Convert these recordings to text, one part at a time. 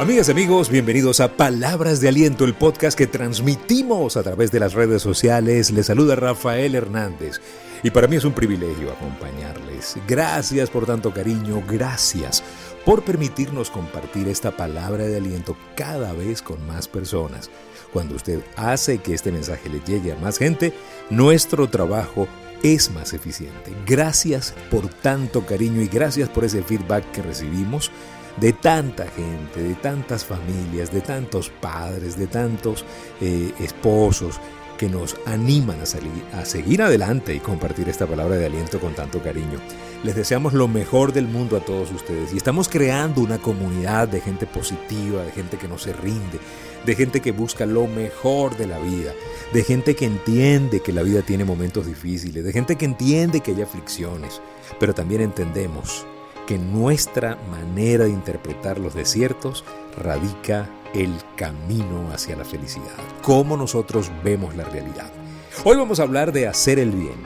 Amigas y amigos, bienvenidos a Palabras de Aliento, el podcast que transmitimos a través de las redes sociales. Les saluda Rafael Hernández y para mí es un privilegio acompañarles. Gracias por tanto cariño, gracias por permitirnos compartir esta palabra de aliento cada vez con más personas. Cuando usted hace que este mensaje le llegue a más gente, nuestro trabajo es más eficiente. Gracias por tanto cariño y gracias por ese feedback que recibimos de tanta gente, de tantas familias, de tantos padres, de tantos eh, esposos que nos animan a, seguir adelante y compartir esta palabra de aliento con tanto cariño. Les deseamos lo mejor del mundo a todos ustedes y estamos creando una comunidad de gente positiva, de gente que no se rinde, de gente que busca lo mejor de la vida, de gente que entiende que la vida tiene momentos difíciles, de gente que entiende que hay aflicciones, pero también entendemos que nuestra manera de interpretar los desiertos radica el camino hacia la felicidad, cómo nosotros vemos la realidad. Hoy vamos a hablar de hacer el bien,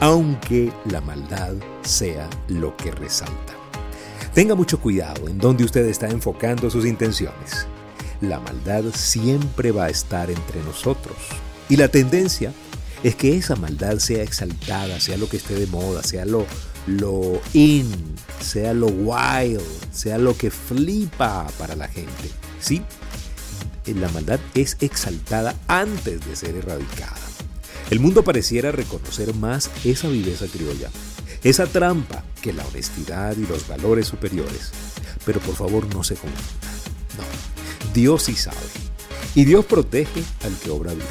aunque la maldad sea lo que resalta. Tenga mucho cuidado en donde usted está enfocando sus intenciones. La maldad siempre va a estar entre nosotros y la tendencia es que esa maldad sea exaltada, sea lo que esté de moda, sea lo, lo in, sea lo wild, sea lo que flipa para la gente. ¿Sí? La maldad es exaltada antes de ser erradicada. El mundo pareciera reconocer más esa viveza criolla, esa trampa que la honestidad y los valores superiores. Pero por favor no se confunda. No, Dios sí sabe. Y Dios protege al que obra bien.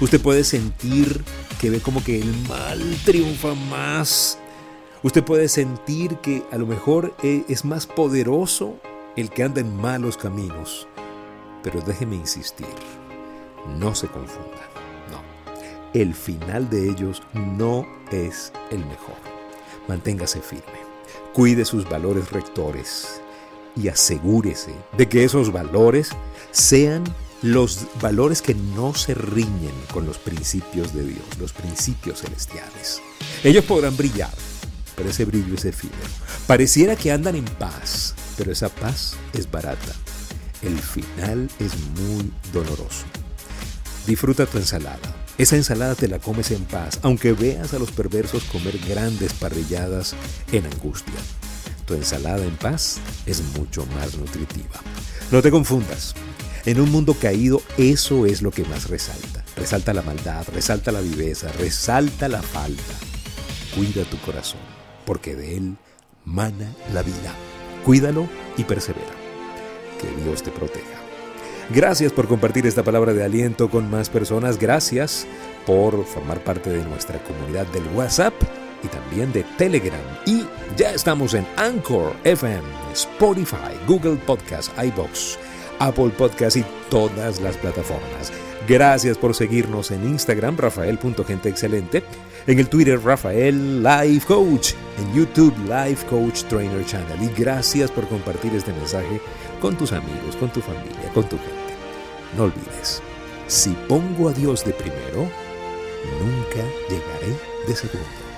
Usted puede sentir que ve como que el mal triunfa más Usted puede sentir que a lo mejor eh, es más poderoso el que anda en malos caminos, pero déjeme insistir, no se confunda, no, el final de ellos no es el mejor. Manténgase firme, cuide sus valores rectores y asegúrese de que esos valores sean los valores que no se riñen con los principios de Dios, los principios celestiales. Ellos podrán brillar pero ese brillo es efímero. Pareciera que andan en paz, pero esa paz es barata. El final es muy doloroso. Disfruta tu ensalada. Esa ensalada te la comes en paz, aunque veas a los perversos comer grandes parrilladas en angustia. Tu ensalada en paz es mucho más nutritiva. No te confundas. En un mundo caído, eso es lo que más resalta. Resalta la maldad, resalta la viveza, resalta la falta. Cuida tu corazón porque de Él mana la vida. Cuídalo y persevera. Que Dios te proteja. Gracias por compartir esta palabra de aliento con más personas. Gracias por formar parte de nuestra comunidad del WhatsApp y también de Telegram. Y ya estamos en Anchor FM, Spotify, Google Podcast, iBox, Apple Podcast y todas las plataformas. Gracias por seguirnos en Instagram, rafael.genteexcelente, en el Twitter, Rafael Life Coach, en YouTube, Life Coach Trainer Channel. Y gracias por compartir este mensaje con tus amigos, con tu familia, con tu gente. No olvides, si pongo a Dios de primero, nunca llegaré de segundo.